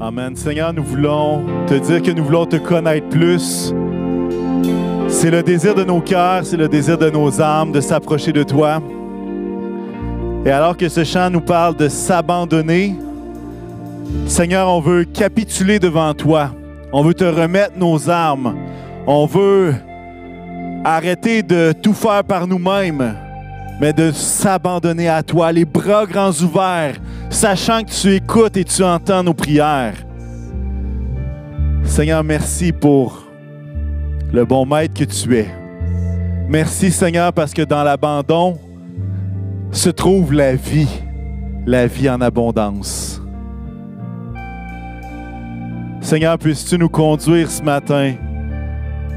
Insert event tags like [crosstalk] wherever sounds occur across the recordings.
Amen. Seigneur, nous voulons te dire que nous voulons te connaître plus. C'est le désir de nos cœurs, c'est le désir de nos âmes de s'approcher de toi. Et alors que ce chant nous parle de s'abandonner, Seigneur, on veut capituler devant toi. On veut te remettre nos armes. On veut arrêter de tout faire par nous-mêmes, mais de s'abandonner à toi, les bras grands ouverts, sachant que tu écoutes et tu entends nos prières. Seigneur, merci pour le bon maître que tu es. Merci Seigneur parce que dans l'abandon se trouve la vie, la vie en abondance. Seigneur, puisses-tu nous conduire ce matin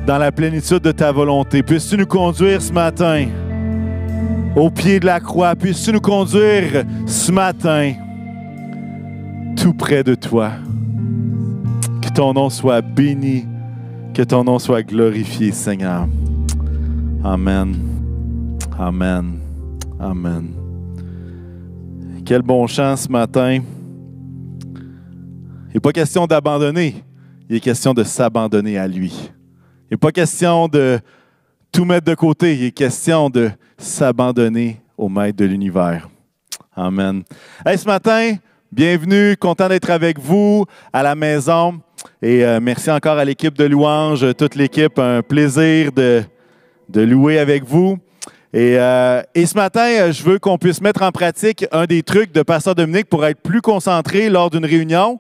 dans la plénitude de ta volonté? Puisses-tu nous conduire ce matin au pied de la croix? Puisses-tu nous conduire ce matin tout près de toi. Que ton nom soit béni, que ton nom soit glorifié, Seigneur. Amen. Amen. Amen. Quel bon chant ce matin. Il n'est pas question d'abandonner, il est question de s'abandonner à lui. Il n'est pas question de tout mettre de côté, il est question de s'abandonner au maître de l'univers. Amen. Hey, ce matin, bienvenue, content d'être avec vous à la maison. Et euh, merci encore à l'équipe de louange, toute l'équipe, un plaisir de, louer avec vous. Et, euh, et, ce matin, je veux qu'on puisse mettre en pratique un des trucs de Pasteur Dominique pour être plus concentré lors d'une réunion.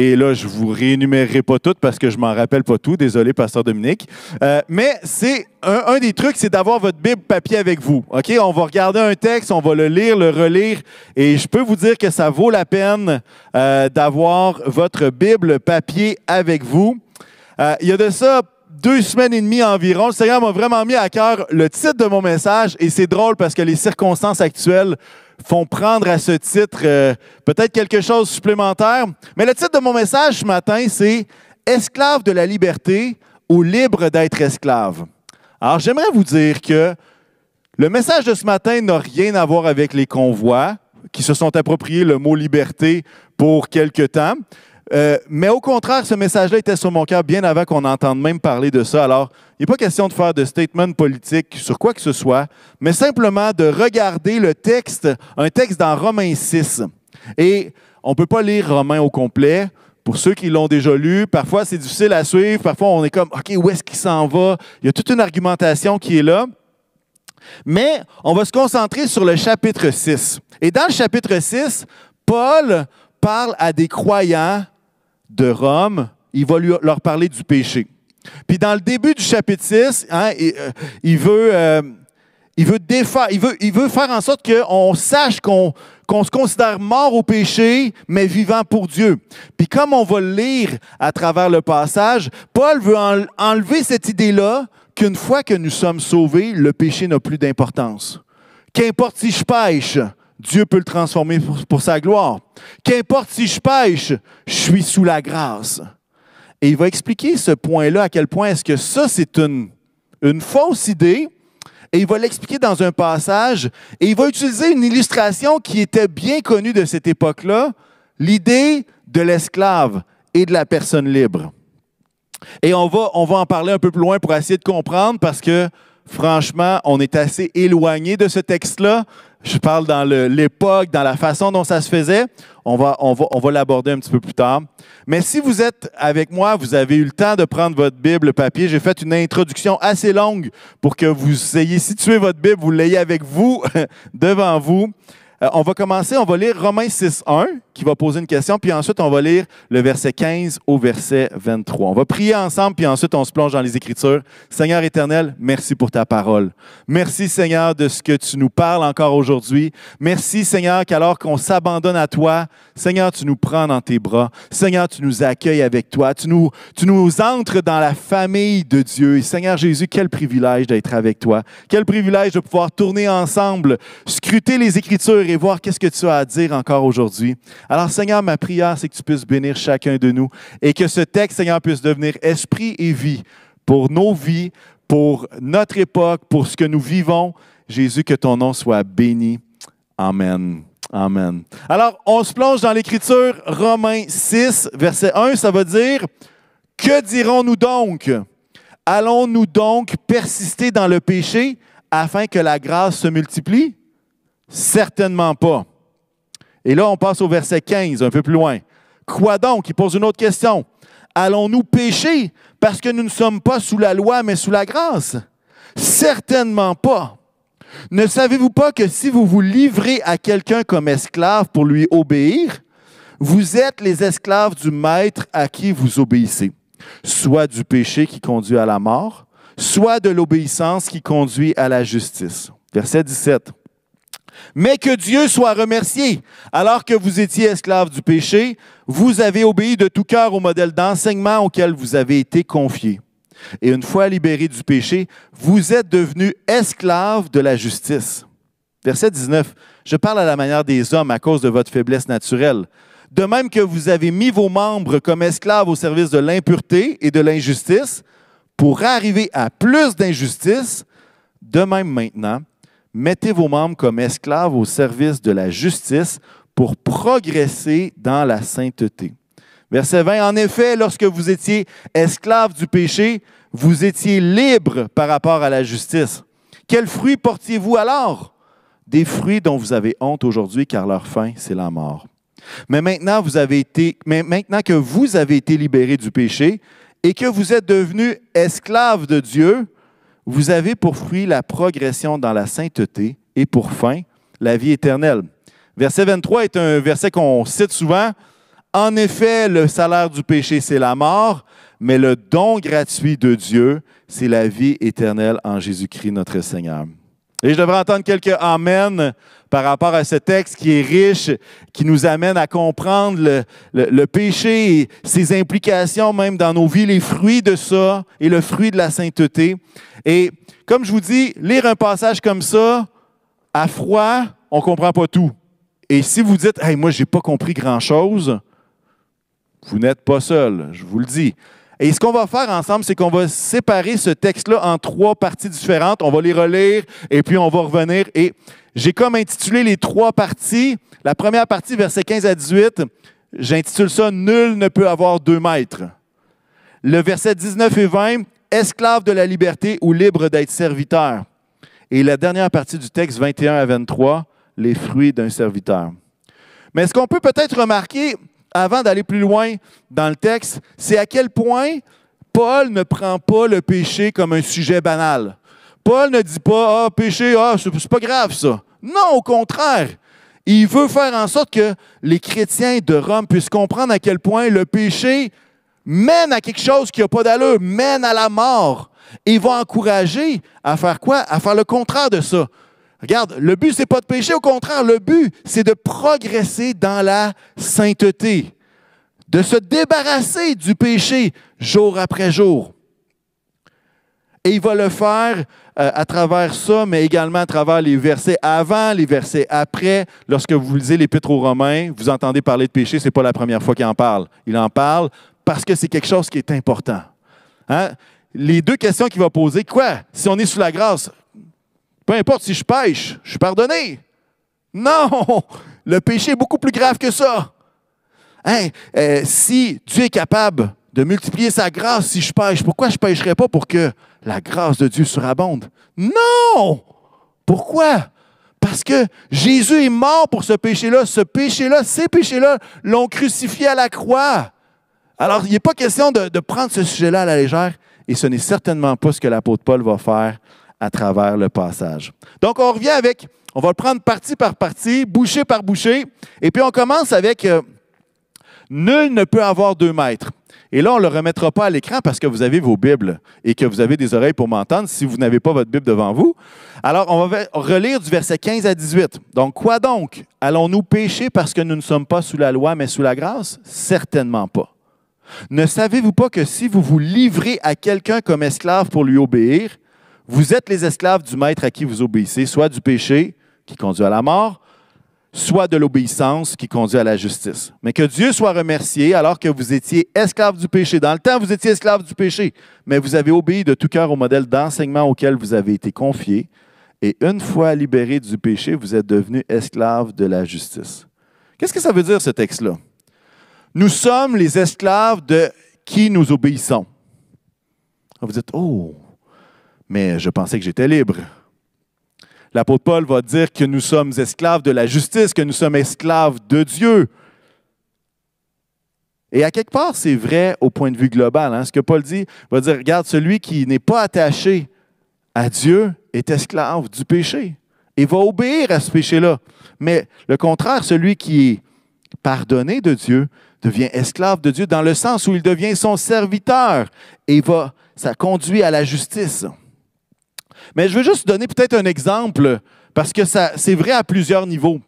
Et là, je ne vous réénumérerai pas toutes parce que je m'en rappelle pas tout. Désolé, Pasteur Dominique. Euh, mais c'est un, des trucs, c'est d'avoir votre Bible papier avec vous. OK? On va regarder un texte, on va le lire, le relire. Et je peux vous dire que ça vaut la peine euh, d'avoir votre Bible papier avec vous. Euh, il y a de ça deux semaines et demie environ, le Seigneur m'a vraiment mis à cœur le titre de mon message. Et c'est drôle parce que les circonstances actuelles font prendre à ce titre euh, peut-être quelque chose de supplémentaire. Mais le titre de mon message ce matin, c'est Esclave de la liberté ou libre d'être esclave. Alors j'aimerais vous dire que le message de ce matin n'a rien à voir avec les convois qui se sont appropriés le mot liberté pour quelque temps. Euh, mais au contraire, ce message-là était sur mon cœur bien avant qu'on entende même parler de ça. Alors, il n'est pas question de faire de statement politique sur quoi que ce soit, mais simplement de regarder le texte, un texte dans Romains 6. Et on ne peut pas lire Romains au complet. Pour ceux qui l'ont déjà lu, parfois c'est difficile à suivre, parfois on est comme, OK, où est-ce qu'il s'en va? Il y a toute une argumentation qui est là. Mais on va se concentrer sur le chapitre 6. Et dans le chapitre 6, Paul parle à des croyants de Rome, il va leur parler du péché. Puis dans le début du chapitre 6, hein, euh, il, veut, euh, il, veut faire en sorte qu'on sache qu'on se considère mort au péché, mais vivant pour Dieu. Puis comme on va le lire à travers le passage, Paul veut enlever cette idée-là qu'une fois que nous sommes sauvés, le péché n'a plus d'importance. Qu'importe si je pêche, Dieu peut le transformer pour, sa gloire. Qu'importe si je pêche, je suis sous la grâce. Et il va expliquer ce point-là, à quel point est-ce que ça, c'est une, fausse idée. Et il va l'expliquer dans un passage. Et il va utiliser une illustration qui était bien connue de cette époque-là, l'idée de l'esclave et de la personne libre. Et on va, on va en parler un peu plus loin pour essayer de comprendre parce que, franchement, on est assez éloigné de ce texte-là. Je parle dans l'époque, dans la façon dont ça se faisait. On va, l'aborder un petit peu plus tard. Mais si vous êtes avec moi, vous avez eu le temps de prendre votre Bible papier. J'ai fait une introduction assez longue pour que vous ayez situé votre Bible, vous l'ayez avec vous, [laughs] devant vous. Euh, on va commencer, on va lire Romains 6.1 qui va poser une question, puis ensuite on va lire le verset 15 au verset 23. On va prier ensemble, puis ensuite on se plonge dans les Écritures. Seigneur éternel, merci pour ta parole. Merci Seigneur de ce que tu nous parles encore aujourd'hui. Merci Seigneur qu'alors qu'on s'abandonne à toi, Seigneur, tu nous prends dans tes bras. Seigneur, tu nous accueilles avec toi. Tu nous, tu nous entres dans la famille de Dieu. Seigneur Jésus, quel privilège d'être avec toi. Quel privilège de pouvoir tourner ensemble, scruter les Écritures et voir qu'est-ce que tu as à dire encore aujourd'hui. Alors, Seigneur, ma prière, c'est que tu puisses bénir chacun de nous et que ce texte, Seigneur, puisse devenir esprit et vie pour nos vies, pour notre époque, pour ce que nous vivons. Jésus, que ton nom soit béni. Amen. Amen. Alors, on se plonge dans l'Écriture, Romains 6, verset 1, ça va dire, Que dirons-nous donc? Allons-nous donc persister dans le péché afin que la grâce se multiplie? Certainement pas. Et là, on passe au verset 15, un peu plus loin. Quoi donc? Il pose une autre question. Allons-nous pécher parce que nous ne sommes pas sous la loi, mais sous la grâce? Certainement pas. Ne savez-vous pas que si vous vous livrez à quelqu'un comme esclave pour lui obéir, vous êtes les esclaves du maître à qui vous obéissez, soit du péché qui conduit à la mort, soit de l'obéissance qui conduit à la justice. Verset 17. Mais que Dieu soit remercié. Alors que vous étiez esclaves du péché, vous avez obéi de tout cœur au modèle d'enseignement auquel vous avez été confiés. Et une fois libérés du péché, vous êtes devenus esclaves de la justice. Verset 19. Je parle à la manière des hommes à cause de votre faiblesse naturelle. De même que vous avez mis vos membres comme esclaves au service de l'impureté et de l'injustice, pour arriver à plus d'injustice, de même maintenant, mettez vos membres comme esclaves au service de la justice pour progresser dans la sainteté. Verset 20, en effet, lorsque vous étiez esclaves du péché, vous étiez libres par rapport à la justice. Quels fruits portiez-vous alors? Des fruits dont vous avez honte aujourd'hui, car leur fin, c'est la mort. Mais maintenant, mais maintenant que vous avez été libérés du péché et que vous êtes devenus esclaves de Dieu, vous avez pour fruit la progression dans la sainteté et pour fin la vie éternelle. Verset 23 est un verset qu'on cite souvent. En effet, le salaire du péché, c'est la mort, mais le don gratuit de Dieu, c'est la vie éternelle en Jésus-Christ notre Seigneur. Et je devrais entendre quelques Amen par rapport à ce texte qui est riche, qui nous amène à comprendre le, péché et ses implications même dans nos vies, les fruits de ça et le fruit de la sainteté. Et comme je vous dis, lire un passage comme ça, à froid, on ne comprend pas tout. Et si vous dites, hey, moi, je n'ai pas compris grand-chose, vous n'êtes pas seul, je vous le dis. Et ce qu'on va faire ensemble, c'est qu'on va séparer ce texte-là en trois parties différentes. On va les relire et puis on va revenir. Et j'ai comme intitulé les trois parties. La première partie, versets 15 à 18, j'intitule ça Nul ne peut avoir deux maîtres. Le verset 19 et 20, Esclave de la liberté ou libre d'être serviteur. Et la dernière partie du texte, 21 à 23, Les fruits d'un serviteur. Mais ce qu'on peut peut-être remarquer, avant d'aller plus loin dans le texte, c'est à quel point Paul ne prend pas le péché comme un sujet banal. Paul ne dit pas Ah, péché, ah, c'est pas grave ça. Non, au contraire. Il veut faire en sorte que les chrétiens de Rome puissent comprendre à quel point le péché mène à quelque chose qui n'a pas d'allure, mène à la mort. Et il va encourager à faire quoi? À faire le contraire de ça. Regarde, le but, c'est pas de pécher, au contraire, le but, c'est de progresser dans la sainteté, de se débarrasser du péché jour après jour. Et il va le faire euh, à travers ça, mais également à travers les versets avant, les versets après. Lorsque vous lisez l'Épître aux Romains, vous entendez parler de péché, ce n'est pas la première fois qu'il en parle. Il en parle parce que c'est quelque chose qui est important. Hein? Les deux questions qu'il va poser, quoi? Si on est sous la grâce, peu importe si je pêche, je suis pardonné. Non, le péché est beaucoup plus grave que ça. Hein, euh, si Dieu est capable de multiplier sa grâce si je pêche, pourquoi je ne pêcherais pas pour que la grâce de Dieu surabonde? Non! Pourquoi? Parce que Jésus est mort pour ce péché-là. Ce péché-là, ces péchés-là l'ont crucifié à la croix. Alors, il n'est pas question de, de prendre ce sujet-là à la légère, et ce n'est certainement pas ce que l'apôtre Paul va faire à travers le passage. Donc, on revient avec, on va le prendre partie par partie, bouchée par bouchée, et puis on commence avec euh, Nul ne peut avoir deux maîtres. Et là, on ne le remettra pas à l'écran parce que vous avez vos Bibles et que vous avez des oreilles pour m'entendre si vous n'avez pas votre Bible devant vous. Alors, on va relire du verset 15 à 18. Donc, quoi donc? Allons-nous pécher parce que nous ne sommes pas sous la loi, mais sous la grâce? Certainement pas. Ne savez-vous pas que si vous vous livrez à quelqu'un comme esclave pour lui obéir, vous êtes les esclaves du maître à qui vous obéissez, soit du péché qui conduit à la mort, soit de l'obéissance qui conduit à la justice. Mais que Dieu soit remercié alors que vous étiez esclaves du péché. Dans le temps, vous étiez esclaves du péché, mais vous avez obéi de tout cœur au modèle d'enseignement auquel vous avez été confiés, Et une fois libérés du péché, vous êtes devenus esclaves de la justice. Qu'est-ce que ça veut dire, ce texte-là? Nous sommes les esclaves de qui nous obéissons. Vous dites, oh, mais je pensais que j'étais libre. L'apôtre Paul va dire que nous sommes esclaves de la justice, que nous sommes esclaves de Dieu. Et à quelque part, c'est vrai au point de vue global. Hein. Ce que Paul dit, va dire, regarde, celui qui n'est pas attaché à Dieu est esclave du péché et va obéir à ce péché-là. Mais le contraire, celui qui est pardonné de Dieu devient esclave de Dieu dans le sens où il devient son serviteur et va, ça conduit à la justice. Mais je veux juste donner peut-être un exemple parce que c'est vrai à plusieurs niveaux.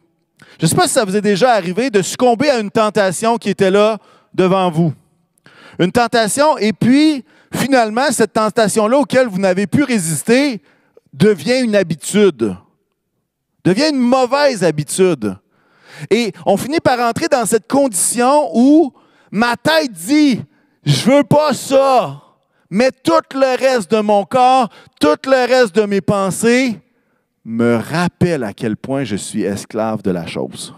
Je ne sais pas si ça vous est déjà arrivé de succomber à une tentation qui était là devant vous. Une tentation, et puis finalement, cette tentation-là auquel vous n'avez pu résister devient une habitude, devient une mauvaise habitude. Et on finit par entrer dans cette condition où ma tête dit, je veux pas ça, mais tout le reste de mon corps, tout le reste de mes pensées me rappelle à quel point je suis esclave de la chose.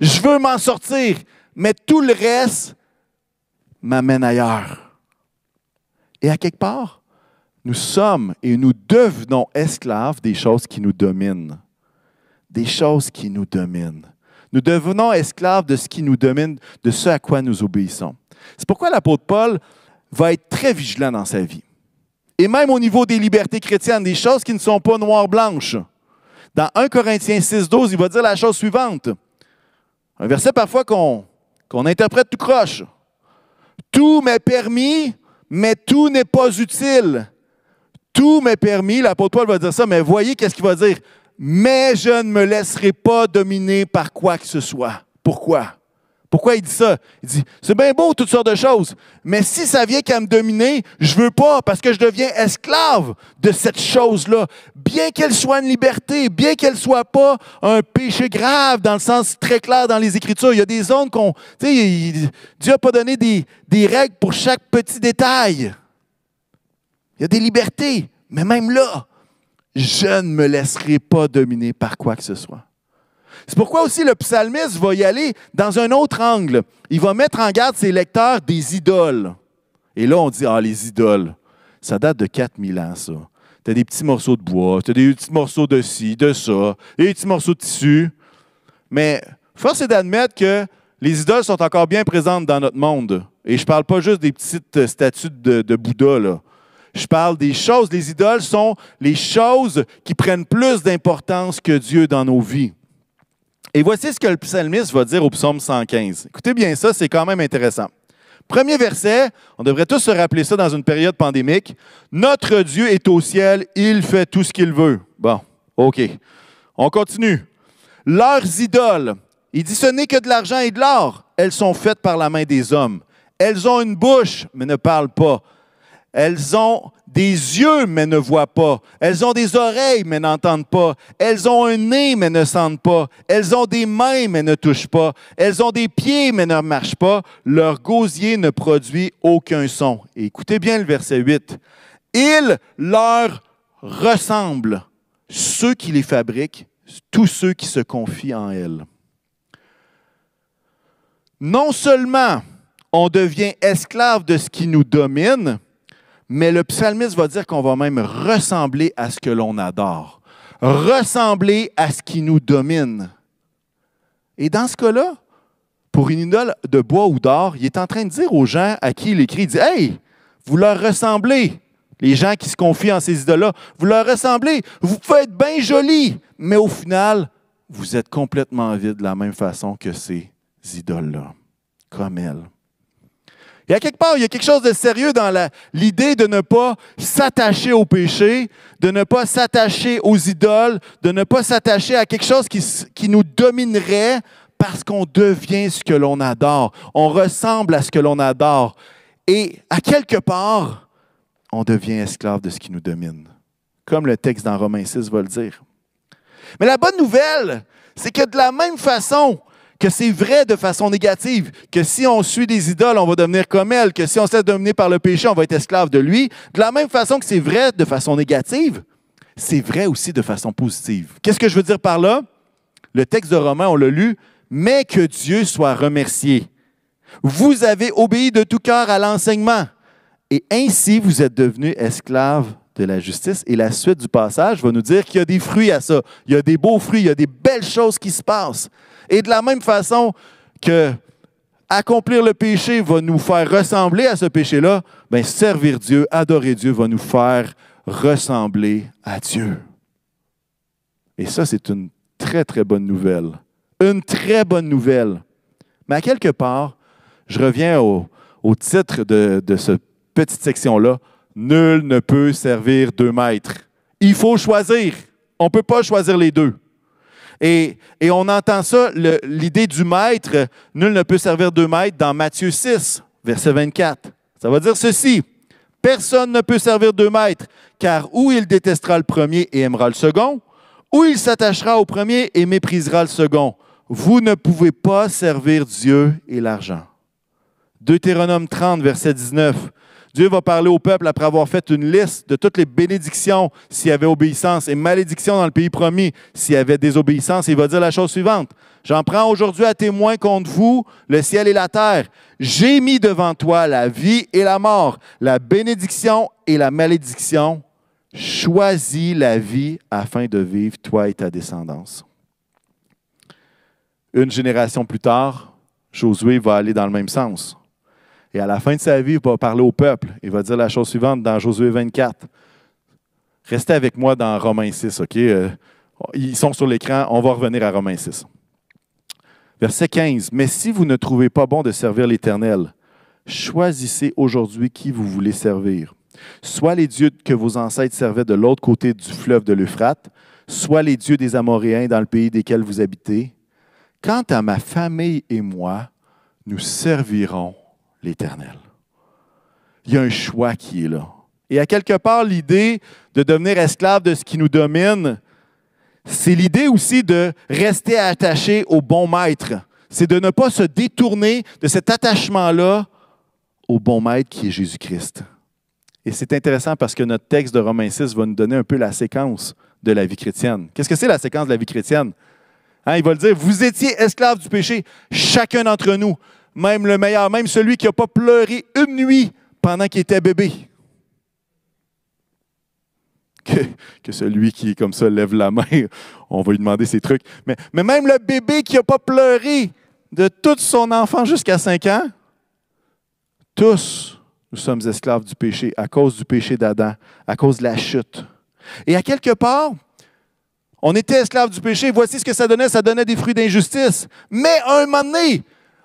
Je veux m'en sortir, mais tout le reste m'amène ailleurs. Et à quelque part, nous sommes et nous devenons esclaves des choses qui nous dominent. Des choses qui nous dominent. Nous devenons esclaves de ce qui nous domine, de ce à quoi nous obéissons. C'est pourquoi l'apôtre Paul va être très vigilant dans sa vie. Et même au niveau des libertés chrétiennes, des choses qui ne sont pas noires-blanches. Dans 1 Corinthiens 6, 12, il va dire la chose suivante. Un verset parfois qu'on interprète tout croche. Tout m'est permis, mais tout n'est pas utile. Tout m'est permis, l'apôtre Paul va dire ça, mais voyez qu'est-ce qu'il va dire. Mais je ne me laisserai pas dominer par quoi que ce soit. Pourquoi? Pourquoi il dit ça? Il dit, c'est bien beau, toutes sortes de choses, mais si ça vient qu'à me dominer, je veux pas parce que je deviens esclave de cette chose-là. Bien qu'elle soit une liberté, bien qu'elle soit pas un péché grave dans le sens très clair dans les Écritures. Il y a des zones qu'on, tu sais, Dieu n'a pas donné des, des règles pour chaque petit détail. Il y a des libertés, mais même là, je ne me laisserai pas dominer par quoi que ce soit. C'est pourquoi aussi le psalmiste va y aller dans un autre angle. Il va mettre en garde ses lecteurs des idoles. Et là, on dit, ah, les idoles, ça date de 4000 ans, ça. Tu as des petits morceaux de bois, tu as des petits morceaux de ci, de ça, des petits morceaux de tissu. Mais force est d'admettre que les idoles sont encore bien présentes dans notre monde. Et je ne parle pas juste des petites statues de, de Bouddha. Je parle des choses. Les idoles sont les choses qui prennent plus d'importance que Dieu dans nos vies. Et voici ce que le psalmiste va dire au psaume 115. Écoutez bien ça, c'est quand même intéressant. Premier verset, on devrait tous se rappeler ça dans une période pandémique. Notre Dieu est au ciel, il fait tout ce qu'il veut. Bon, OK. On continue. Leurs idoles, il dit ce n'est que de l'argent et de l'or. Elles sont faites par la main des hommes. Elles ont une bouche, mais ne parlent pas. Elles ont des yeux, mais ne voient pas. Elles ont des oreilles, mais n'entendent pas. Elles ont un nez, mais ne sentent pas. Elles ont des mains, mais ne touchent pas. Elles ont des pieds, mais ne marchent pas. Leur gosier ne produit aucun son. écoutez bien le verset 8. Ils leur ressemblent, ceux qui les fabriquent, tous ceux qui se confient en elles. Non seulement on devient esclave de ce qui nous domine, mais le psalmiste va dire qu'on va même ressembler à ce que l'on adore, ressembler à ce qui nous domine. Et dans ce cas-là, pour une idole de bois ou d'or, il est en train de dire aux gens à qui il écrit, il dit, Hey, vous leur ressemblez, les gens qui se confient en ces idoles-là, vous leur ressemblez, vous pouvez être bien jolis, mais au final, vous êtes complètement vide de la même façon que ces idoles-là, comme elles. Il y a quelque part, il y a quelque chose de sérieux dans l'idée de ne pas s'attacher au péché, de ne pas s'attacher aux idoles, de ne pas s'attacher à quelque chose qui, nous dominerait parce qu'on devient ce que l'on adore. On ressemble à ce que l'on adore. Et à quelque part, on devient esclave de ce qui nous domine. Comme le texte dans Romains 6 va le dire. Mais la bonne nouvelle, c'est que de la même façon que c'est vrai de façon négative, que si on suit des idoles, on va devenir comme elles, que si on se laisse dominer par le péché, on va être esclave de lui. De la même façon que c'est vrai de façon négative, c'est vrai aussi de façon positive. Qu'est-ce que je veux dire par là? Le texte de Romain, on l'a lu, mais que Dieu soit remercié. Vous avez obéi de tout cœur à l'enseignement, et ainsi vous êtes devenus esclaves de la justice. Et la suite du passage va nous dire qu'il y a des fruits à ça. Il y a des beaux fruits, il y a des belles choses qui se passent. Et de la même façon que accomplir le péché va nous faire ressembler à ce péché-là, bien, servir Dieu, adorer Dieu va nous faire ressembler à Dieu. Et ça, c'est une très, très bonne nouvelle. Une très bonne nouvelle. Mais à quelque part, je reviens au, titre de, de cette petite section-là. Nul ne peut servir deux maîtres. Il faut choisir. On ne peut pas choisir les deux. Et, on entend ça, l'idée du maître, nul ne peut servir deux maîtres dans Matthieu 6, verset 24. Ça va dire ceci. Personne ne peut servir deux maîtres, car ou il détestera le premier et aimera le second, ou il s'attachera au premier et méprisera le second. Vous ne pouvez pas servir Dieu et l'argent. Deutéronome 30, verset 19. Dieu va parler au peuple après avoir fait une liste de toutes les bénédictions s'il y avait obéissance et malédictions dans le pays promis s'il y avait désobéissance. il va dire la chose suivante. J'en prends aujourd'hui à témoin contre vous le ciel et la terre. J'ai mis devant toi la vie et la mort, la bénédiction et la malédiction. Choisis la vie afin de vivre, toi et ta descendance. Une génération plus tard, Josué va aller dans le même sens. Et à la fin de sa vie, il va parler au peuple. Il va dire la chose suivante dans Josué 24. Restez avec moi dans Romains 6, OK? Euh, ils sont sur l'écran. On va revenir à Romains 6. Verset 15. Mais si vous ne trouvez pas bon de servir l'Éternel, choisissez aujourd'hui qui vous voulez servir. Soit les dieux que vos ancêtres servaient de l'autre côté du fleuve de l'Euphrate, soit les dieux des Amoréens dans le pays desquels vous habitez. Quant à ma famille et moi, nous servirons l'Éternel. Il y a un choix qui est là. Et à quelque part, l'idée de devenir esclave de ce qui nous domine, c'est l'idée aussi de rester attaché au bon maître. C'est de ne pas se détourner de cet attachement-là au bon maître qui est Jésus-Christ. Et c'est intéressant parce que notre texte de Romains 6 va nous donner un peu la séquence de la vie chrétienne. Qu'est-ce que c'est la séquence de la vie chrétienne? Hein, il va le dire, vous étiez esclaves du péché, chacun d'entre nous même le meilleur, même celui qui n'a pas pleuré une nuit pendant qu'il était bébé. [laughs] Que, celui qui, comme ça, lève la main, [laughs] on va lui demander ses trucs. Mais, mais même le bébé qui n'a pas pleuré de toute son enfant jusqu'à 5 ans, tous, nous sommes esclaves du péché à cause du péché d'Adam, à cause de la chute. Et à quelque part, on était esclaves du péché. Voici ce que ça donnait. Ça donnait des fruits d'injustice. Mais à un moment donné,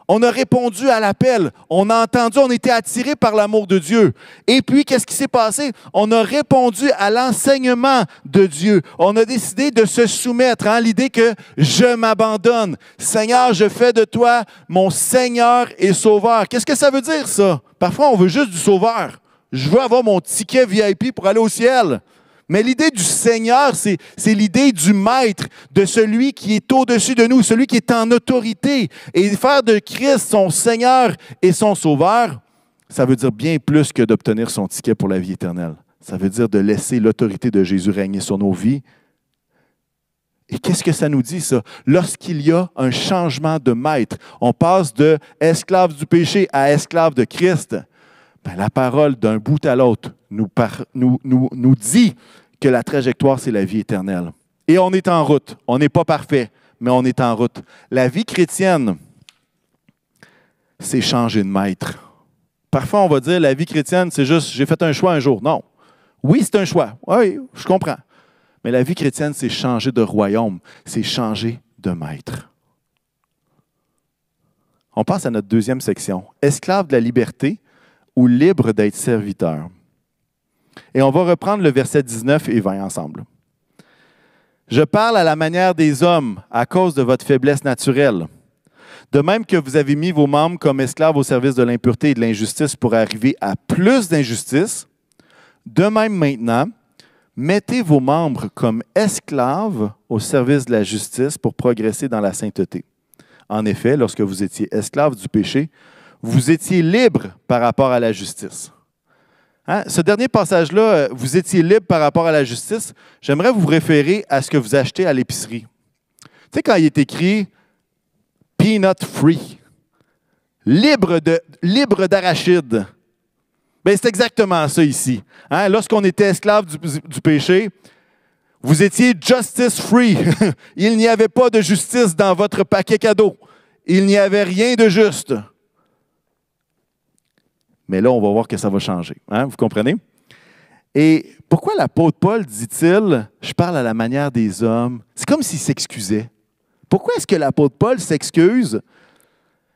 on a répondu à l'appel. On a entendu, on était attiré par l'amour de Dieu. Et puis, qu'est-ce qui s'est passé? On a répondu à l'enseignement de Dieu. On a décidé de se soumettre à hein, l'idée que je m'abandonne. Seigneur, je fais de toi mon Seigneur et Sauveur. Qu'est-ce que ça veut dire, ça? Parfois, on veut juste du Sauveur. Je veux avoir mon ticket VIP pour aller au ciel. Mais l'idée du Seigneur, c'est l'idée du Maître, de celui qui est au-dessus de nous, celui qui est en autorité. Et faire de Christ son Seigneur et son Sauveur, ça veut dire bien plus que d'obtenir son ticket pour la vie éternelle. Ça veut dire de laisser l'autorité de Jésus régner sur nos vies. Et qu'est-ce que ça nous dit, ça? Lorsqu'il y a un changement de maître, on passe de esclave du péché à esclave de Christ, ben, la parole d'un bout à l'autre nous, nous, nous, dit que la trajectoire, c'est la vie éternelle. Et on est en route. On n'est pas parfait, mais on est en route. La vie chrétienne, c'est changer de maître. Parfois, on va dire la vie chrétienne, c'est juste j'ai fait un choix un jour. Non. Oui, c'est un choix. Oui, je comprends. Mais la vie chrétienne, c'est changer de royaume, c'est changer de maître. On passe à notre deuxième section. Esclave de la liberté, ou libre d'être serviteur. Et on va reprendre le verset 19 et 20 ensemble. Je parle à la manière des hommes à cause de votre faiblesse naturelle. De même que vous avez mis vos membres comme esclaves au service de l'impureté et de l'injustice pour arriver à plus d'injustice, de même maintenant, mettez vos membres comme esclaves au service de la justice pour progresser dans la sainteté. En effet, lorsque vous étiez esclaves du péché, vous étiez libre par rapport à la justice. Hein? Ce dernier passage-là, euh, vous étiez libre par rapport à la justice. J'aimerais vous référer à ce que vous achetez à l'épicerie. Tu sais, quand il est écrit peanut free, libre de libre ben, c'est exactement ça ici. Hein? Lorsqu'on était esclave du péché, vous étiez justice free. [laughs] Il n'y avait pas de justice dans votre paquet cadeau. Il n'y avait rien de juste. Mais là, on va voir que ça va changer. Hein? Vous comprenez? Et pourquoi l'apôtre Paul dit-il, je parle à la manière des hommes? C'est comme s'il s'excusait. Pourquoi est-ce que l'apôtre Paul s'excuse?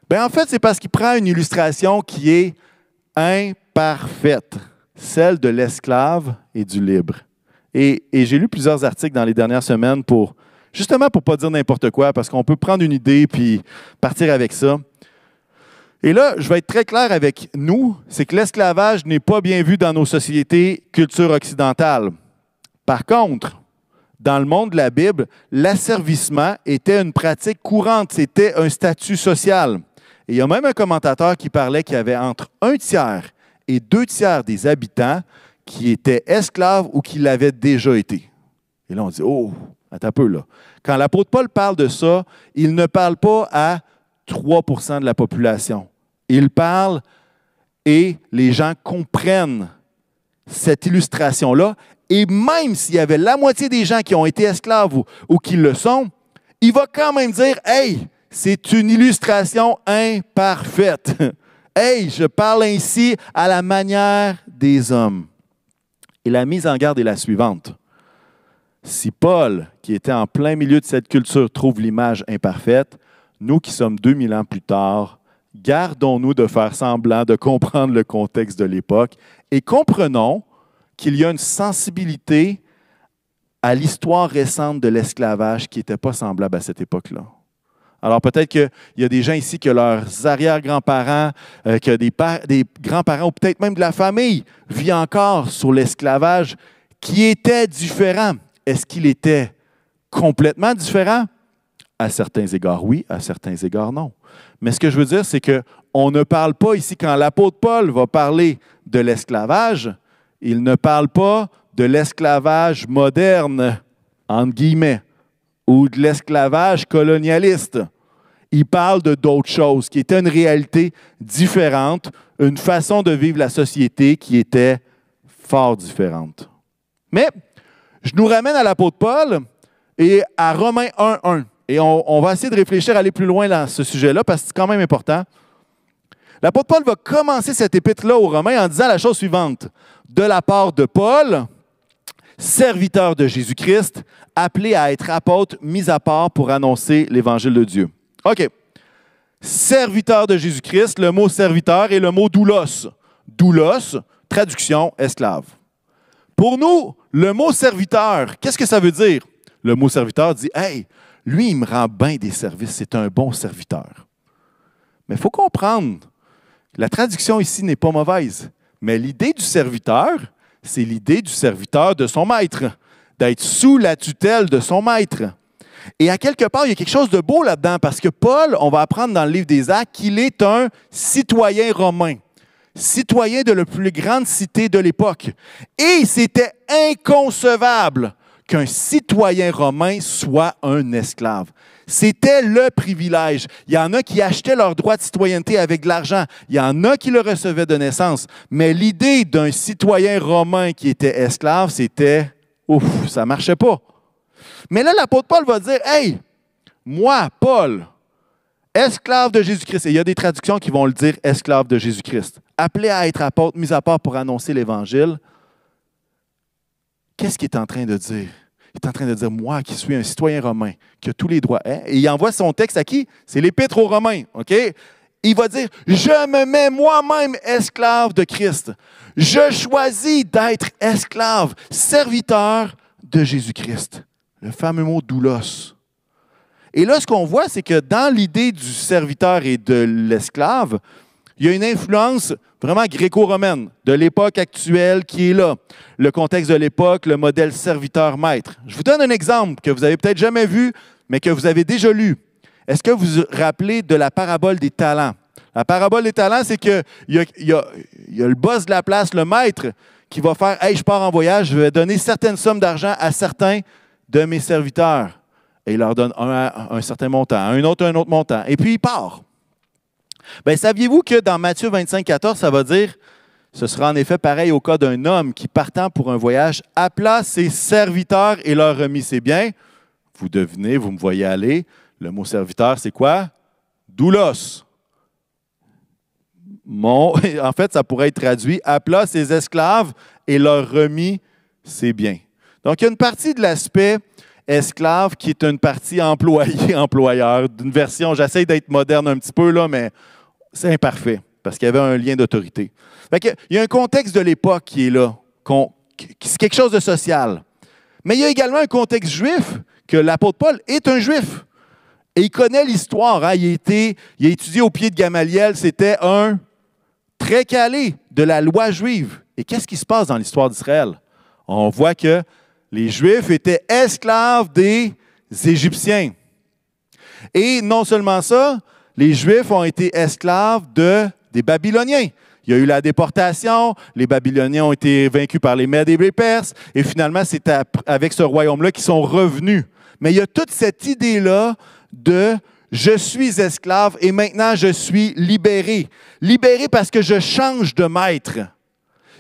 Ben, en fait, c'est parce qu'il prend une illustration qui est imparfaite, celle de l'esclave et du libre. Et, et j'ai lu plusieurs articles dans les dernières semaines pour, justement pour ne pas dire n'importe quoi, parce qu'on peut prendre une idée puis partir avec ça. Et là, je vais être très clair avec nous, c'est que l'esclavage n'est pas bien vu dans nos sociétés culture occidentale. Par contre, dans le monde de la Bible, l'asservissement était une pratique courante, c'était un statut social. Et il y a même un commentateur qui parlait qu'il y avait entre un tiers et deux tiers des habitants qui étaient esclaves ou qui l'avaient déjà été. Et là, on dit, oh, attends un peu là. Quand l'apôtre Paul parle de ça, il ne parle pas à 3% de la population. Il parle et les gens comprennent cette illustration-là. Et même s'il y avait la moitié des gens qui ont été esclaves ou, qui le sont, il va quand même dire Hey, c'est une illustration imparfaite. [laughs] hey, je parle ainsi à la manière des hommes. Et la mise en garde est la suivante. Si Paul, qui était en plein milieu de cette culture, trouve l'image imparfaite, nous qui sommes 2000 ans plus tard, gardons-nous de faire semblant de comprendre le contexte de l'époque et comprenons qu'il y a une sensibilité à l'histoire récente de l'esclavage qui n'était pas semblable à cette époque-là. Alors peut-être qu'il y a des gens ici que leurs arrière-grands-parents, euh, que des, grands-parents ou peut-être même de la famille vit encore sur l'esclavage qui était différent. Est-ce qu'il était complètement différent? À certains égards, oui, à certains égards, non. Mais ce que je veux dire, c'est qu'on ne parle pas ici, quand l'apôtre Paul va parler de l'esclavage, il ne parle pas de l'esclavage moderne, entre guillemets, ou de l'esclavage colonialiste. Il parle de d'autres choses, qui étaient une réalité différente, une façon de vivre la société qui était fort différente. Mais je nous ramène à l'apôtre Paul et à Romains 1.1. Et on, va essayer de réfléchir, aller plus loin dans ce sujet-là, parce que c'est quand même important. L'apôtre Paul va commencer cette épître-là aux Romains en disant la chose suivante. De la part de Paul, serviteur de Jésus-Christ, appelé à être apôtre, mis à part pour annoncer l'évangile de Dieu. OK. Serviteur de Jésus-Christ, le mot serviteur et le mot doulos. Doulos, traduction esclave. Pour nous, le mot serviteur, qu'est-ce que ça veut dire? Le mot serviteur dit Hey, lui, il me rend bien des services, c'est un bon serviteur. Mais il faut comprendre, la traduction ici n'est pas mauvaise, mais l'idée du serviteur, c'est l'idée du serviteur de son maître, d'être sous la tutelle de son maître. Et à quelque part, il y a quelque chose de beau là-dedans, parce que Paul, on va apprendre dans le livre des Actes qu'il est un citoyen romain, citoyen de la plus grande cité de l'époque. Et c'était inconcevable qu'un citoyen romain soit un esclave. C'était le privilège. Il y en a qui achetaient leur droit de citoyenneté avec de l'argent. Il y en a qui le recevaient de naissance. Mais l'idée d'un citoyen romain qui était esclave, c'était ouf, ça marchait pas. Mais là, l'apôtre Paul va dire Hey, moi, Paul, esclave de Jésus-Christ, et il y a des traductions qui vont le dire esclave de Jésus-Christ, appelé à être apôtre, mis à part pour annoncer l'Évangile, qu'est-ce qu'il est en train de dire? Il est en train de dire, moi qui suis un citoyen romain, qui a tous les droits. Hein? Et il envoie son texte à qui? C'est l'Épître aux Romains. OK? Il va dire, je me mets moi-même esclave de Christ. Je choisis d'être esclave, serviteur de Jésus-Christ. Le fameux mot doulos. Et là, ce qu'on voit, c'est que dans l'idée du serviteur et de l'esclave, il y a une influence vraiment gréco-romaine de l'époque actuelle qui est là. Le contexte de l'époque, le modèle serviteur-maître. Je vous donne un exemple que vous avez peut-être jamais vu, mais que vous avez déjà lu. Est-ce que vous vous rappelez de la parabole des talents? La parabole des talents, c'est qu'il y y a le boss de la place, le maître, qui va faire Hey, je pars en voyage, je vais donner certaines sommes d'argent à certains de mes serviteurs. Et il leur donne un, un certain montant, un autre un autre montant. Et puis il part. Bien, saviez-vous que dans Matthieu 25, 14, ça va dire ce sera en effet pareil au cas d'un homme qui, partant pour un voyage, appela ses serviteurs et leur remit ses biens. Vous devinez, vous me voyez aller. Le mot serviteur, c'est quoi? Doulos. Mon, [laughs] en fait, ça pourrait être traduit appela ses esclaves et leur remit ses biens. Donc, il y a une partie de l'aspect esclave qui est une partie employé-employeur, [laughs] d'une version, j'essaie d'être moderne un petit peu, mais c'est imparfait parce qu'il y avait un lien d'autorité. Il y a un contexte de l'époque qui est là, c'est quelque chose de social. Mais il y a également un contexte juif, que l'apôtre Paul est un juif. Et il connaît l'histoire. Hein. Il a étudié au pied de Gamaliel. C'était un très calé de la loi juive. Et qu'est-ce qui se passe dans l'histoire d'Israël? On voit que les Juifs étaient esclaves des Égyptiens. Et non seulement ça, les Juifs ont été esclaves de, des Babyloniens. Il y a eu la déportation, les Babyloniens ont été vaincus par les Mèdes et les Perses, et finalement, c'est avec ce royaume-là qu'ils sont revenus. Mais il y a toute cette idée-là de je suis esclave et maintenant je suis libéré. Libéré parce que je change de maître.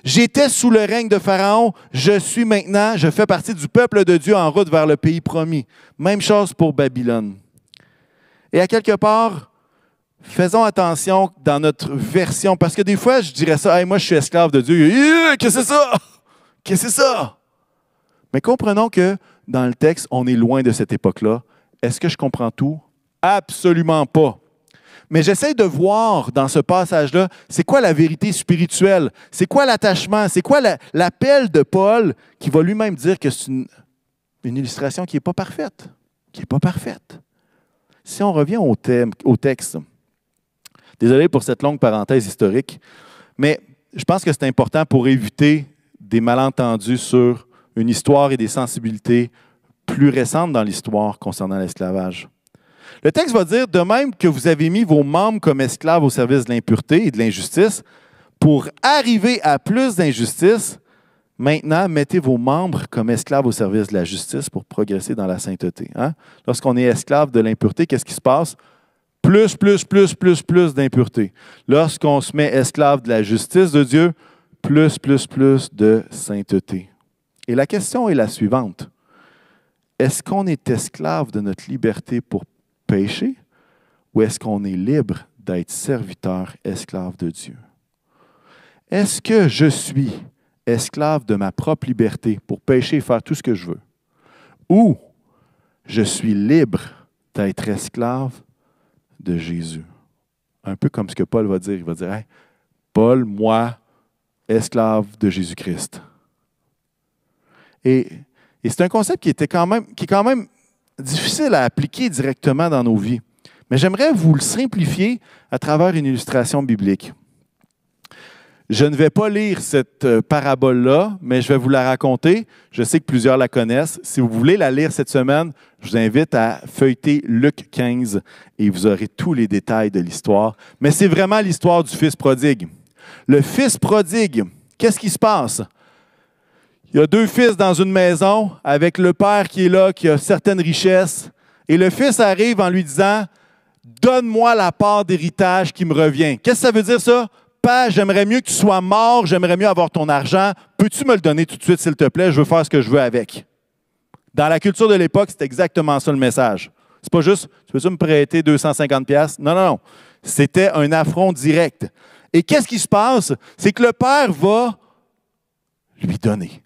J'étais sous le règne de Pharaon, je suis maintenant, je fais partie du peuple de Dieu en route vers le pays promis. Même chose pour Babylone. Et à quelque part, faisons attention dans notre version, parce que des fois, je dirais ça, moi je suis esclave de Dieu. Qu'est-ce que c'est ça? Qu'est-ce que c'est ça? Mais comprenons que dans le texte, on est loin de cette époque-là. Est-ce que je comprends tout? Absolument pas. Mais j'essaie de voir dans ce passage-là, c'est quoi la vérité spirituelle? C'est quoi l'attachement? C'est quoi l'appel de Paul qui va lui-même dire que c'est une, illustration qui n'est pas parfaite? Qui n'est pas parfaite? Si on revient au, thème, au texte, Désolé pour cette longue parenthèse historique, mais je pense que c'est important pour éviter des malentendus sur une histoire et des sensibilités plus récentes dans l'histoire concernant l'esclavage. Le texte va dire, de même que vous avez mis vos membres comme esclaves au service de l'impureté et de l'injustice, pour arriver à plus d'injustice, maintenant mettez vos membres comme esclaves au service de la justice pour progresser dans la sainteté. Hein? Lorsqu'on est esclave de l'impureté, qu'est-ce qui se passe? plus, plus, plus, plus, plus d'impureté. Lorsqu'on se met esclave de la justice de Dieu, plus, plus, plus de sainteté. Et la question est la suivante. Est-ce qu'on est esclave de notre liberté pour pécher ou est-ce qu'on est libre d'être serviteur, esclave de Dieu? Est-ce que je suis esclave de ma propre liberté pour pécher et faire tout ce que je veux? Ou je suis libre d'être esclave de Jésus? Un peu comme ce que Paul va dire. Il va dire, Paul, moi, esclave de Jésus-Christ. Et, c'est un concept qui, était quand même, qui est quand même difficile à appliquer directement dans nos vies. Mais j'aimerais vous le simplifier à travers une illustration biblique. Je ne vais pas lire cette euh, parabole-là, mais je vais vous la raconter. Je sais que plusieurs la connaissent. Si vous voulez la lire cette semaine, je vous invite à feuilleter Luc 15 et vous aurez tous les détails de l'histoire. Mais c'est vraiment l'histoire du fils prodigue. Le fils prodigue, qu'est-ce qui se passe? Il y a deux fils dans une maison avec le père qui est là, qui a certaines richesses. Et le fils arrive en lui disant, Donne-moi la part d'héritage qui me revient. Qu'est-ce que ça veut dire ça? Père, j'aimerais mieux que tu sois mort, j'aimerais mieux avoir ton argent. Peux-tu me le donner tout de suite, s'il te plaît? Je veux faire ce que je veux avec. Dans la culture de l'époque, c'est exactement ça le message. C'est pas juste, tu peux-tu me prêter 250 pièces Non, non, non. C'était un affront direct. Et qu'est-ce qui se passe? C'est que le père va lui donner.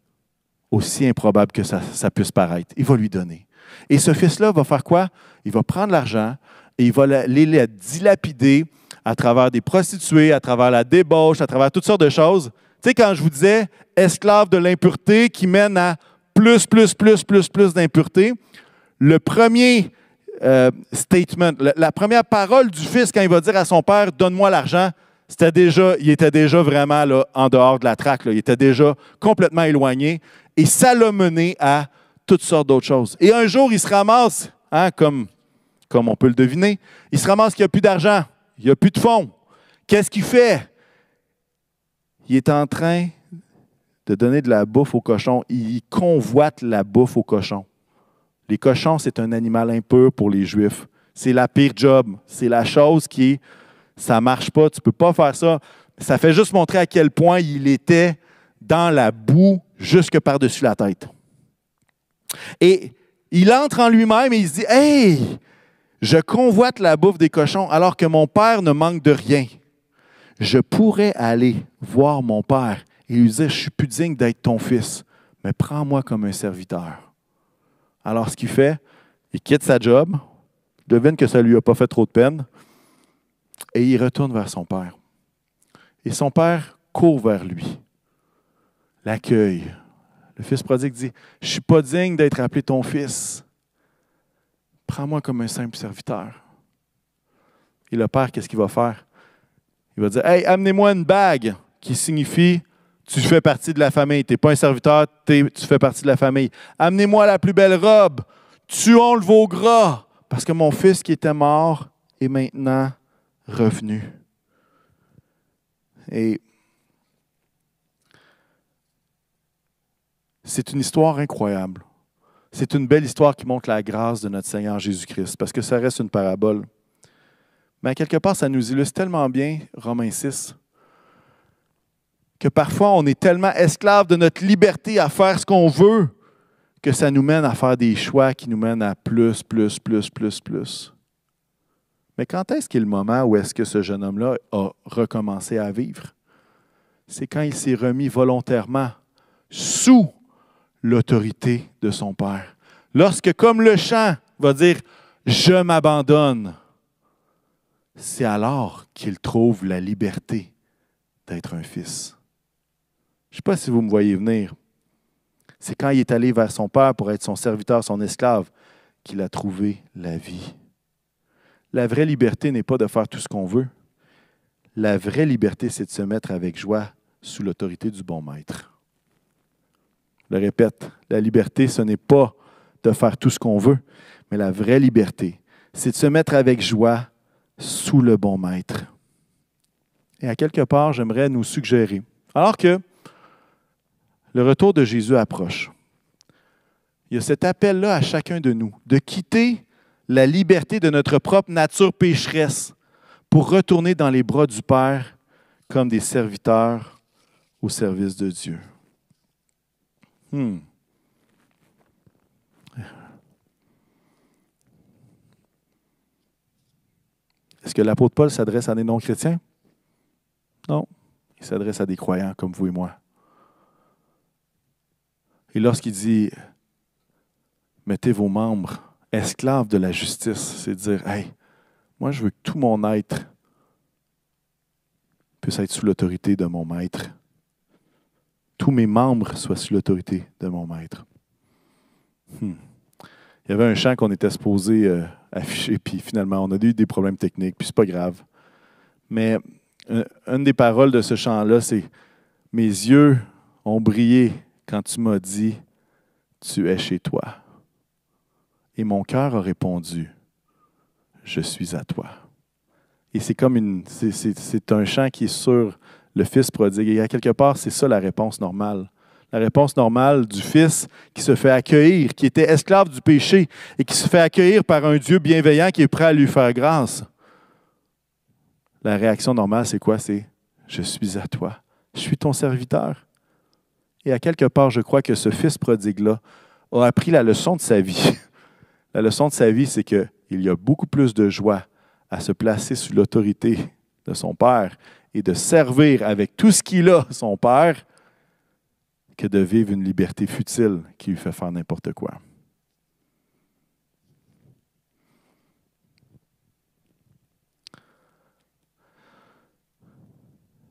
Aussi improbable que ça, puisse paraître. Il va lui donner. Et ce fils-là va faire quoi? Il va prendre l'argent et il va les dilapider à travers des prostituées, à travers la débauche, à travers toutes sortes de choses. Tu sais, quand je vous disais esclave de l'impureté qui mène à plus, plus, plus, plus, plus d'impureté, le premier euh, statement, la, première parole du fils quand il va dire à son père Donne-moi l'argent, il était déjà vraiment là, en dehors de la traque. Il était déjà complètement éloigné. Et ça l'a mené à toutes sortes d'autres choses. Et un jour, il se ramasse, hein, comme, comme on peut le deviner, il se ramasse qu'il n'y a plus d'argent. Il n'y a plus de fonds. qu'est-ce qu'il fait? Il est en train de donner de la bouffe aux cochons. Il convoite la bouffe aux cochons. Les cochons, c'est un animal impur pour les Juifs. C'est la pire job. C'est la chose qui est, ça marche pas, tu peux pas faire ça. Ça fait juste montrer à quel point il était dans la boue jusque par-dessus la tête. Et il entre en lui-même et il se dit Hey, je convoite la bouffe des cochons alors que mon père ne manque de rien. Je pourrais aller voir mon père et lui dire Je suis plus digne d'être ton fils, mais prends-moi comme un serviteur. Alors, ce qu'il fait, il quitte sa job, devine que ça ne lui a pas fait trop de peine, et il retourne vers son père. Et son père court vers lui, l'accueille. Le fils prodigue dit Je ne suis pas digne d'être appelé ton fils. Prends-moi comme un simple serviteur. Et le père, qu'est-ce qu'il va faire? Il va dire Hey, amenez-moi une bague qui signifie tu fais partie de la famille. Tu n'es pas un serviteur, tu fais partie de la famille. Amenez-moi la plus belle robe. Tuons le veau gras. Parce que mon fils qui était mort est maintenant revenu. Et c'est une histoire incroyable. C'est une belle histoire qui montre la grâce de notre Seigneur Jésus-Christ, parce que ça reste une parabole. Mais quelque part, ça nous illustre tellement bien, Romains 6, que parfois on est tellement esclave de notre liberté à faire ce qu'on veut que ça nous mène à faire des choix qui nous mènent à plus, plus, plus, plus, plus. Mais quand est-ce qu'il est le moment où est-ce que ce jeune homme-là a recommencé à vivre? C'est quand il s'est remis volontairement sous l'autorité de son Père. Lorsque, comme le chant va dire, je m'abandonne, c'est alors qu'il trouve la liberté d'être un fils. Je ne sais pas si vous me voyez venir. C'est quand il est allé vers son Père pour être son serviteur, son esclave, qu'il a trouvé la vie. La vraie liberté n'est pas de faire tout ce qu'on veut. La vraie liberté, c'est de se mettre avec joie sous l'autorité du bon maître. Je le répète, la liberté, ce n'est pas de faire tout ce qu'on veut, mais la vraie liberté, c'est de se mettre avec joie sous le bon maître. Et à quelque part, j'aimerais nous suggérer, alors que le retour de Jésus approche, il y a cet appel-là à chacun de nous de quitter la liberté de notre propre nature pécheresse pour retourner dans les bras du Père comme des serviteurs au service de Dieu. Hmm. Est-ce que l'apôtre Paul s'adresse à des non-chrétiens? Non. Il s'adresse à des croyants comme vous et moi. Et lorsqu'il dit Mettez vos membres esclaves de la justice, c'est dire Hey, moi je veux que tout mon être puisse être sous l'autorité de mon maître tous mes membres soient sous l'autorité de mon maître. Hmm. Il y avait un chant qu'on était supposé euh, afficher, puis finalement, on a eu des problèmes techniques, puis c'est pas grave. Mais euh, une des paroles de ce chant-là, c'est Mes yeux ont brillé quand tu m'as dit Tu es chez toi. Et mon cœur a répondu Je suis à toi. Et c'est comme une. C'est un chant qui est sur le fils prodigue. Et à quelque part, c'est ça la réponse normale. La réponse normale du fils qui se fait accueillir, qui était esclave du péché et qui se fait accueillir par un Dieu bienveillant qui est prêt à lui faire grâce. La réaction normale, c'est quoi? C'est Je suis à toi. Je suis ton serviteur. Et à quelque part, je crois que ce fils prodigue-là a appris la leçon de sa vie. [laughs] La leçon de sa vie, c'est qu'il y a beaucoup plus de joie à se placer sous l'autorité de son Père et de servir avec tout ce qu'il a son Père que de vivre une liberté futile qui lui fait faire n'importe quoi.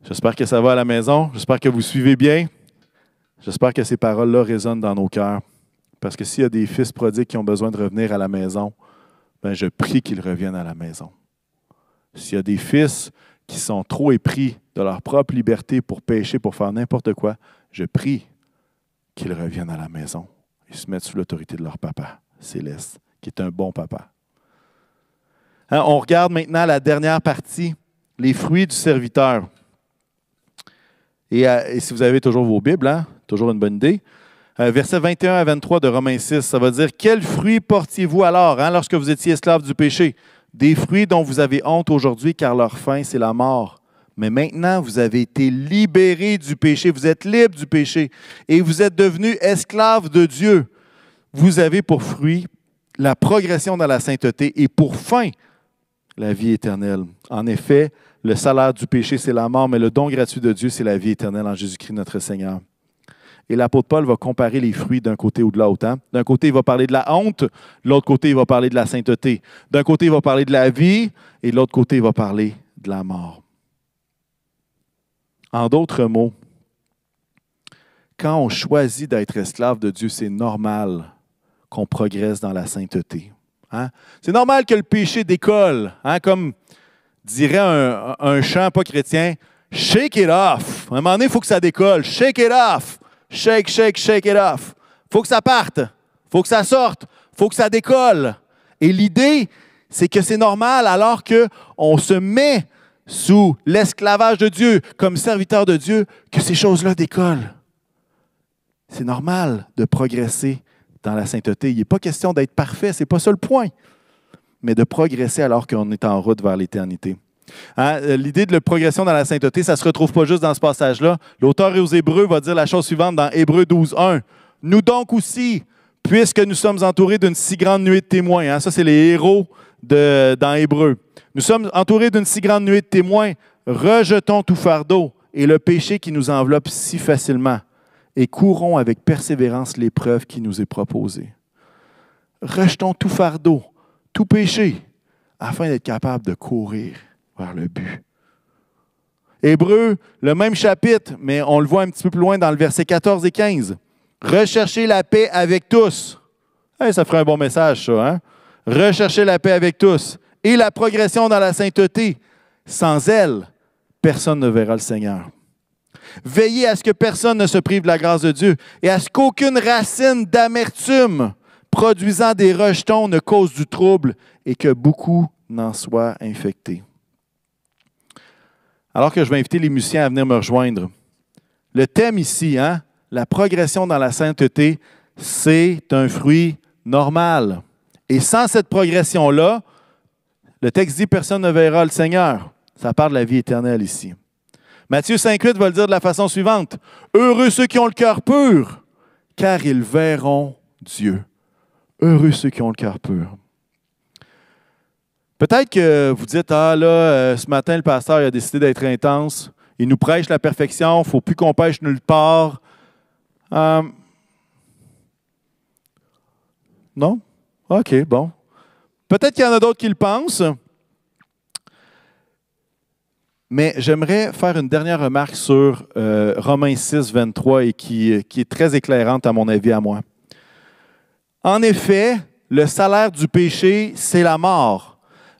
J'espère que ça va à la maison. J'espère que vous suivez bien. J'espère que ces paroles-là résonnent dans nos cœurs. Parce que s'il y a des fils prodigues qui ont besoin de revenir à la maison, ben je prie qu'ils reviennent à la maison. S'il y a des fils qui sont trop épris de leur propre liberté pour pécher, pour faire n'importe quoi, je prie qu'ils reviennent à la maison et se mettent sous l'autorité de leur papa céleste, qui est un bon papa. Hein, on regarde maintenant la dernière partie les fruits du serviteur. Et, euh, si vous avez toujours vos Bibles, hein, toujours une bonne idée. Euh, versets 21 à 23 de Romains 6, ça va dire Quels fruits portiez-vous alors hein, lorsque vous étiez esclaves du péché? Des fruits dont vous avez honte aujourd'hui, car leur fin, c'est la mort. Mais maintenant, vous avez été libérés du péché, vous êtes libres du péché et vous êtes devenus esclaves de Dieu. Vous avez pour fruit la progression dans la sainteté et pour fin la vie éternelle. En effet, le salaire du péché, c'est la mort, mais le don gratuit de Dieu, c'est la vie éternelle en Jésus-Christ notre Seigneur. Et l'apôtre Paul va comparer les fruits d'un côté ou de l'autre. Hein. D'un côté, il va parler de la honte, de l'autre côté, il va parler de la sainteté. D'un côté, il va parler de la vie, et de l'autre côté, il va parler de la mort. En d'autres mots, quand on choisit d'être esclave de Dieu, c'est normal qu'on progresse dans la sainteté. Hein. C'est normal que le péché décolle, hein, comme dirait un, chant pas chrétien, shake it off. À un moment donné, il faut que ça décolle. Shake it off. Shake, shake, shake it off. Faut que ça parte. Faut que ça sorte. Faut que ça décolle. Et l'idée, c'est que c'est normal alors qu'on se met sous l'esclavage de Dieu, comme serviteur de Dieu, que ces choses-là décollent. C'est normal de progresser dans la sainteté. Il n'est pas question d'être parfait, ce n'est pas ça le point, mais de progresser alors qu'on est en route vers l'éternité. Hein, l'idée de la progression dans la sainteté, ça ne se retrouve pas juste dans ce passage-là. L'auteur aux Hébreux va dire la chose suivante dans Hébreux 12, 1. Nous donc aussi, puisque nous sommes entourés d'une si grande nuée de témoins, hein, ça c'est les héros de, dans Hébreux. Nous sommes entourés d'une si grande nuée de témoins, rejetons tout fardeau et le péché qui nous enveloppe si facilement, et courons avec persévérance l'épreuve qui nous est proposée. Rejetons tout fardeau, tout péché, afin d'être capable de courir vers le but. Hébreu, le même chapitre, mais on le voit un petit peu plus loin dans le verset 14 et 15. Recherchez la paix avec tous. ça ferait un bon message, ça. Hein? Recherchez la paix avec tous et la progression dans la sainteté. Sans elle, personne ne verra le Seigneur. Veillez à ce que personne ne se prive de la grâce de Dieu et à ce qu'aucune racine d'amertume produisant des rejetons ne cause du trouble et que beaucoup n'en soient infectés. Alors que je vais inviter les musiciens à venir me rejoindre, le thème ici, hein, la progression dans la sainteté, c'est un fruit normal. Et sans cette progression-là, le texte dit personne ne verra le Seigneur. Ça parle de la vie éternelle ici. Matthieu 5,8 va le dire de la façon suivante Heureux ceux qui ont le cœur pur, car ils verront Dieu. Heureux ceux qui ont le cœur pur. Peut-être que vous dites Ah là, euh, ce matin, le pasteur a décidé d'être intense. Il nous prêche la perfection. Il ne faut plus qu'on pêche nulle part. Euh, non? OK, bon. Peut-être qu'il y en a d'autres qui le pensent. Mais j'aimerais faire une dernière remarque sur euh, Romains 6, 23 et qui, qui est très éclairante à mon avis à moi. En effet, le salaire du péché, c'est la mort,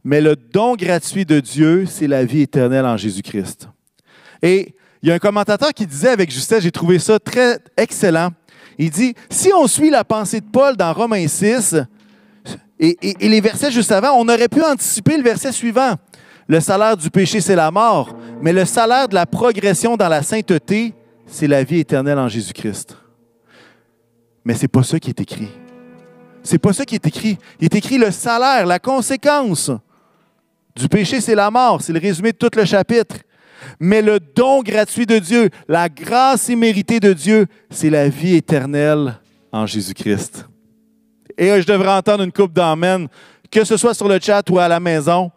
mais le don gratuit de Dieu, c'est la vie éternelle en Jésus-Christ. Et il y a un commentateur qui disait avec justesse, j'ai trouvé ça très excellent, il dit, si on suit la pensée de Paul dans Romains 6, et, les versets juste avant, on aurait pu anticiper le verset suivant. Le salaire du péché, c'est la mort, mais le salaire de la progression dans la sainteté, c'est la vie éternelle en Jésus-Christ. Mais ce n'est pas ça qui est écrit. C'est pas ça qui est écrit. Il est écrit le salaire, la conséquence du péché, c'est la mort. C'est le résumé de tout le chapitre. Mais le don gratuit de Dieu, la grâce imméritée de Dieu, c'est la vie éternelle en Jésus-Christ. Et je devrais entendre une coupe d'amène, que ce soit sur le chat ou à la maison.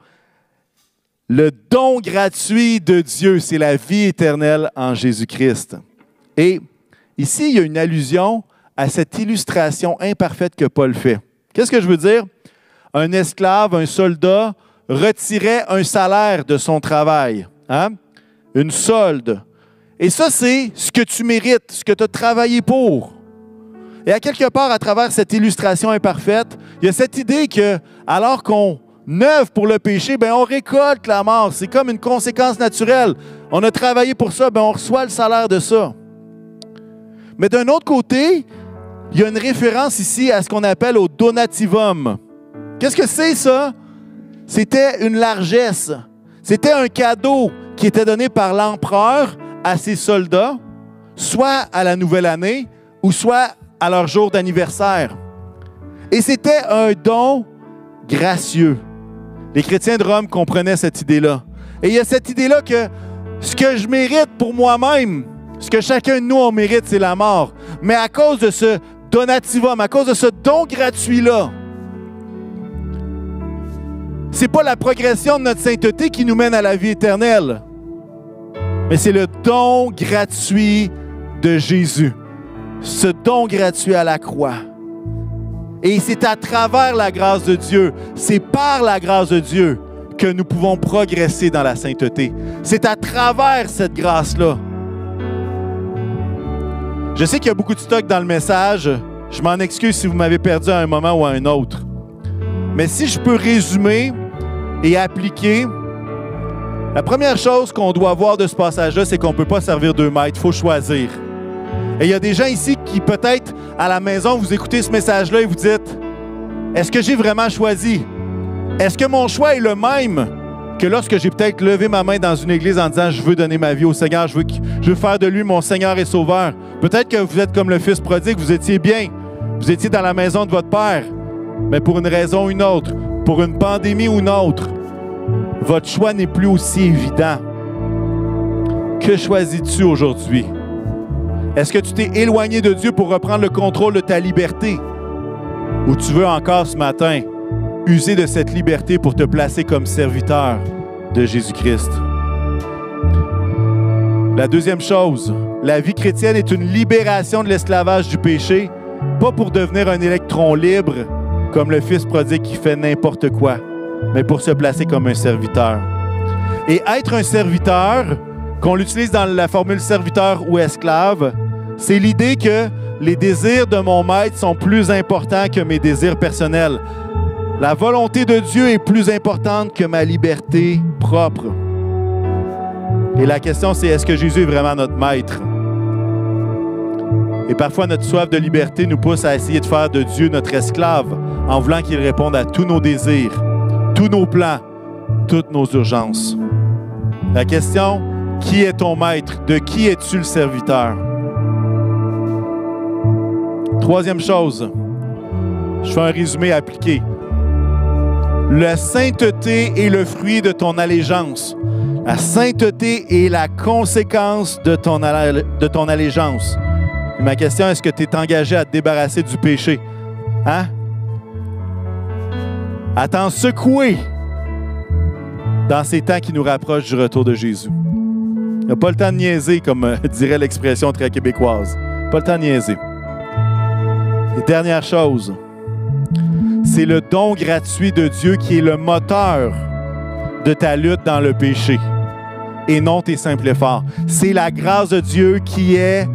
Le don gratuit de Dieu, c'est la vie éternelle en Jésus-Christ. Et ici, il y a une allusion à cette illustration imparfaite que Paul fait. Qu'est-ce que je veux dire? Un esclave, un soldat retirait un salaire de son travail, hein? une solde. Et ça, c'est ce que tu mérites, ce que tu as travaillé pour. Et à quelque part, à travers cette illustration imparfaite, il y a cette idée que, alors qu'on œuvre pour le péché, ben on récolte la mort. C'est comme une conséquence naturelle. On a travaillé pour ça, ben on reçoit le salaire de ça. Mais d'un autre côté, il y a une référence ici à ce qu'on appelle au donativum. Qu'est-ce que c'est ça? C'était une largesse. C'était un cadeau qui était donné par l'empereur à ses soldats, soit à la nouvelle année ou soit à leur jour d'anniversaire. Et c'était un don gracieux. Les chrétiens de Rome comprenaient cette idée-là. Et il y a cette idée-là que ce que je mérite pour moi-même, ce que chacun de nous on mérite, c'est la mort. Mais à cause de ce donativum, à cause de ce don gratuit-là, c'est pas la progression de notre sainteté qui nous mène à la vie éternelle, mais c'est le don gratuit de Jésus. Ce don gratuit à la croix. Et c'est à travers la grâce de Dieu, c'est par la grâce de Dieu que nous pouvons progresser dans la sainteté. C'est à travers cette grâce-là. Je sais qu'il y a beaucoup de stock dans le message. Je m'en excuse si vous m'avez perdu à un moment ou à un autre. Mais si je peux résumer et appliquer, la première chose qu'on doit voir de ce passage-là, c'est qu'on ne peut pas servir deux maîtres. Il faut choisir. Et il y a des gens ici qui, peut-être, à la maison, vous écoutez ce message-là et vous dites, est-ce que j'ai vraiment choisi? Est-ce que mon choix est le même que lorsque j'ai peut-être levé ma main dans une église en disant, je veux donner ma vie au Seigneur, je veux, je veux faire de lui mon Seigneur et Sauveur? Peut-être que vous êtes comme le Fils prodigue, vous étiez bien, vous étiez dans la maison de votre Père, mais pour une raison ou une autre, pour une pandémie ou une autre, votre choix n'est plus aussi évident. Que choisis-tu aujourd'hui? Est-ce que tu t'es éloigné de Dieu pour reprendre le contrôle de ta liberté? Ou tu veux encore ce matin user de cette liberté pour te placer comme serviteur de Jésus-Christ? La deuxième chose, la vie chrétienne est une libération de l'esclavage du péché, pas pour devenir un électron libre comme le fils prodigue qui fait n'importe quoi, mais pour se placer comme un serviteur. Et être un serviteur, qu'on l'utilise dans la formule serviteur ou esclave, c'est l'idée que les désirs de mon maître sont plus importants que mes désirs personnels. La volonté de Dieu est plus importante que ma liberté propre. Et la question, c'est est-ce que Jésus est vraiment notre maître? Et parfois, notre soif de liberté nous pousse à essayer de faire de Dieu notre esclave en voulant qu'il réponde à tous nos désirs, tous nos plans, toutes nos urgences. La question, qui est ton maître? De qui es-tu le serviteur? Troisième chose, je fais un résumé appliqué. La sainteté est le fruit de ton allégeance. La sainteté est la conséquence de ton, de ton allégeance. Ma question, est-ce que tu es engagé à te débarrasser du péché? Hein? À t'en secouer dans ces temps qui nous rapprochent du retour de Jésus. Il n'y a pas le temps de niaiser, comme euh, [laughs] dirait l'expression très québécoise. Pas le temps de niaiser. Et dernière chose, c'est le don gratuit de Dieu qui est le moteur de ta lutte dans le péché et non tes simples efforts. C'est la grâce de Dieu qui est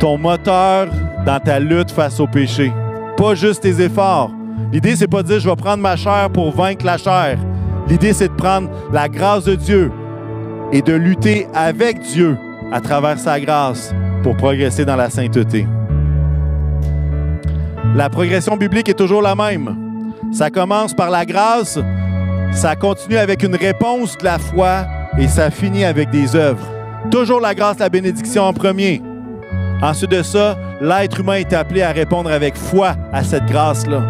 ton moteur dans ta lutte face au péché, pas juste tes efforts. L'idée, c'est pas de dire je vais prendre ma chair pour vaincre la chair. L'idée, c'est de prendre la grâce de Dieu et de lutter avec Dieu à travers sa grâce pour progresser dans la sainteté. La progression biblique est toujours la même. Ça commence par la grâce, ça continue avec une réponse de la foi et ça finit avec des œuvres. Toujours la grâce, la bénédiction en premier. Ensuite de ça, l'être humain est appelé à répondre avec foi à cette grâce-là.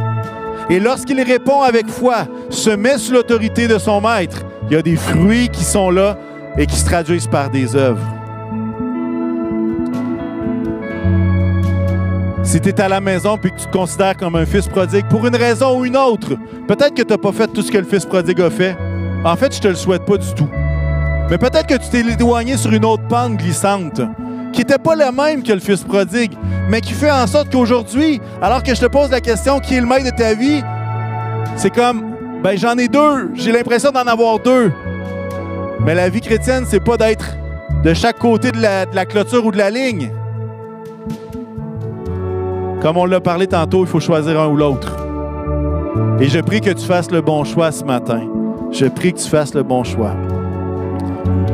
Et lorsqu'il répond avec foi, se met sous l'autorité de son maître, il y a des fruits qui sont là et qui se traduisent par des œuvres. Si tu es à la maison et que tu te considères comme un fils prodigue pour une raison ou une autre, peut-être que tu n'as pas fait tout ce que le fils prodigue a fait. En fait, je te le souhaite pas du tout. Mais peut-être que tu t'es éloigné sur une autre pente glissante qui n'était pas la même que le fils prodigue, mais qui fait en sorte qu'aujourd'hui, alors que je te pose la question qui est le maître de ta vie, c'est comme, ben j'en ai deux, j'ai l'impression d'en avoir deux. Mais la vie chrétienne, c'est pas d'être de chaque côté de la, de la clôture ou de la ligne. Comme on l'a parlé tantôt, il faut choisir un ou l'autre. Et je prie que tu fasses le bon choix ce matin. Je prie que tu fasses le bon choix.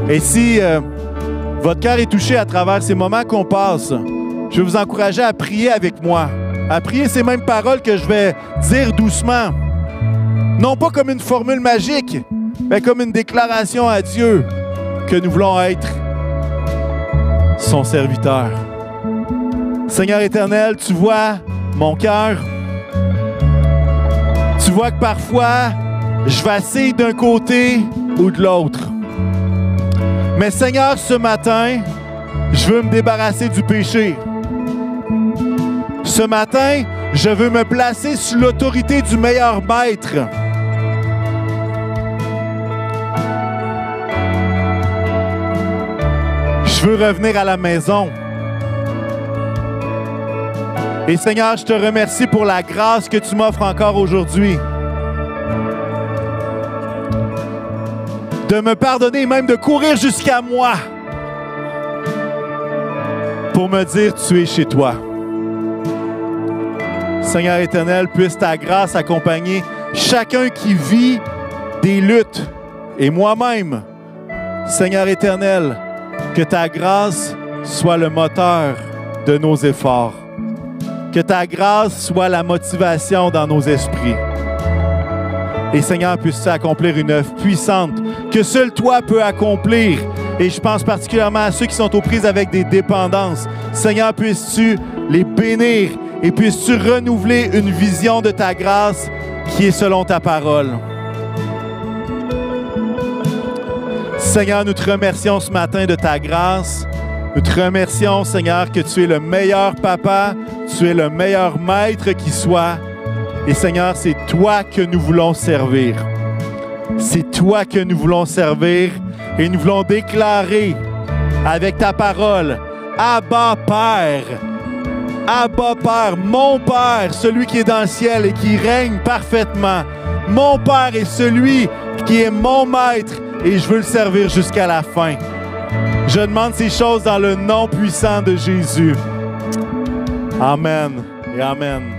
Et si euh, votre cœur est touché à travers ces moments qu'on passe, je vais vous encourager à prier avec moi, à prier ces mêmes paroles que je vais dire doucement. Non pas comme une formule magique, mais comme une déclaration à Dieu que nous voulons être son serviteur. Seigneur éternel, tu vois mon cœur. Tu vois que parfois, je vacille d'un côté ou de l'autre. Mais Seigneur, ce matin, je veux me débarrasser du péché. Ce matin, je veux me placer sous l'autorité du meilleur maître. Je veux revenir à la maison. Et Seigneur, je te remercie pour la grâce que tu m'offres encore aujourd'hui. De me pardonner même de courir jusqu'à moi pour me dire tu es chez toi. Seigneur éternel, puisse ta grâce accompagner chacun qui vit des luttes et moi-même. Seigneur éternel, que ta grâce soit le moteur de nos efforts. Que ta grâce soit la motivation dans nos esprits. Et Seigneur, puisse-tu accomplir une œuvre puissante que seul toi peux accomplir. Et je pense particulièrement à ceux qui sont aux prises avec des dépendances. Seigneur, puisses-tu les bénir et puisses-tu renouveler une vision de ta grâce qui est selon ta parole? Seigneur, nous te remercions ce matin de ta grâce. Nous te remercions, Seigneur, que tu es le meilleur papa, tu es le meilleur maître qui soit. Et Seigneur, c'est toi que nous voulons servir. C'est toi que nous voulons servir et nous voulons déclarer avec ta parole, Abba Père, Abba Père, mon Père, celui qui est dans le ciel et qui règne parfaitement. Mon Père est celui qui est mon maître et je veux le servir jusqu'à la fin. Je demande ces choses dans le nom puissant de Jésus. Amen et Amen.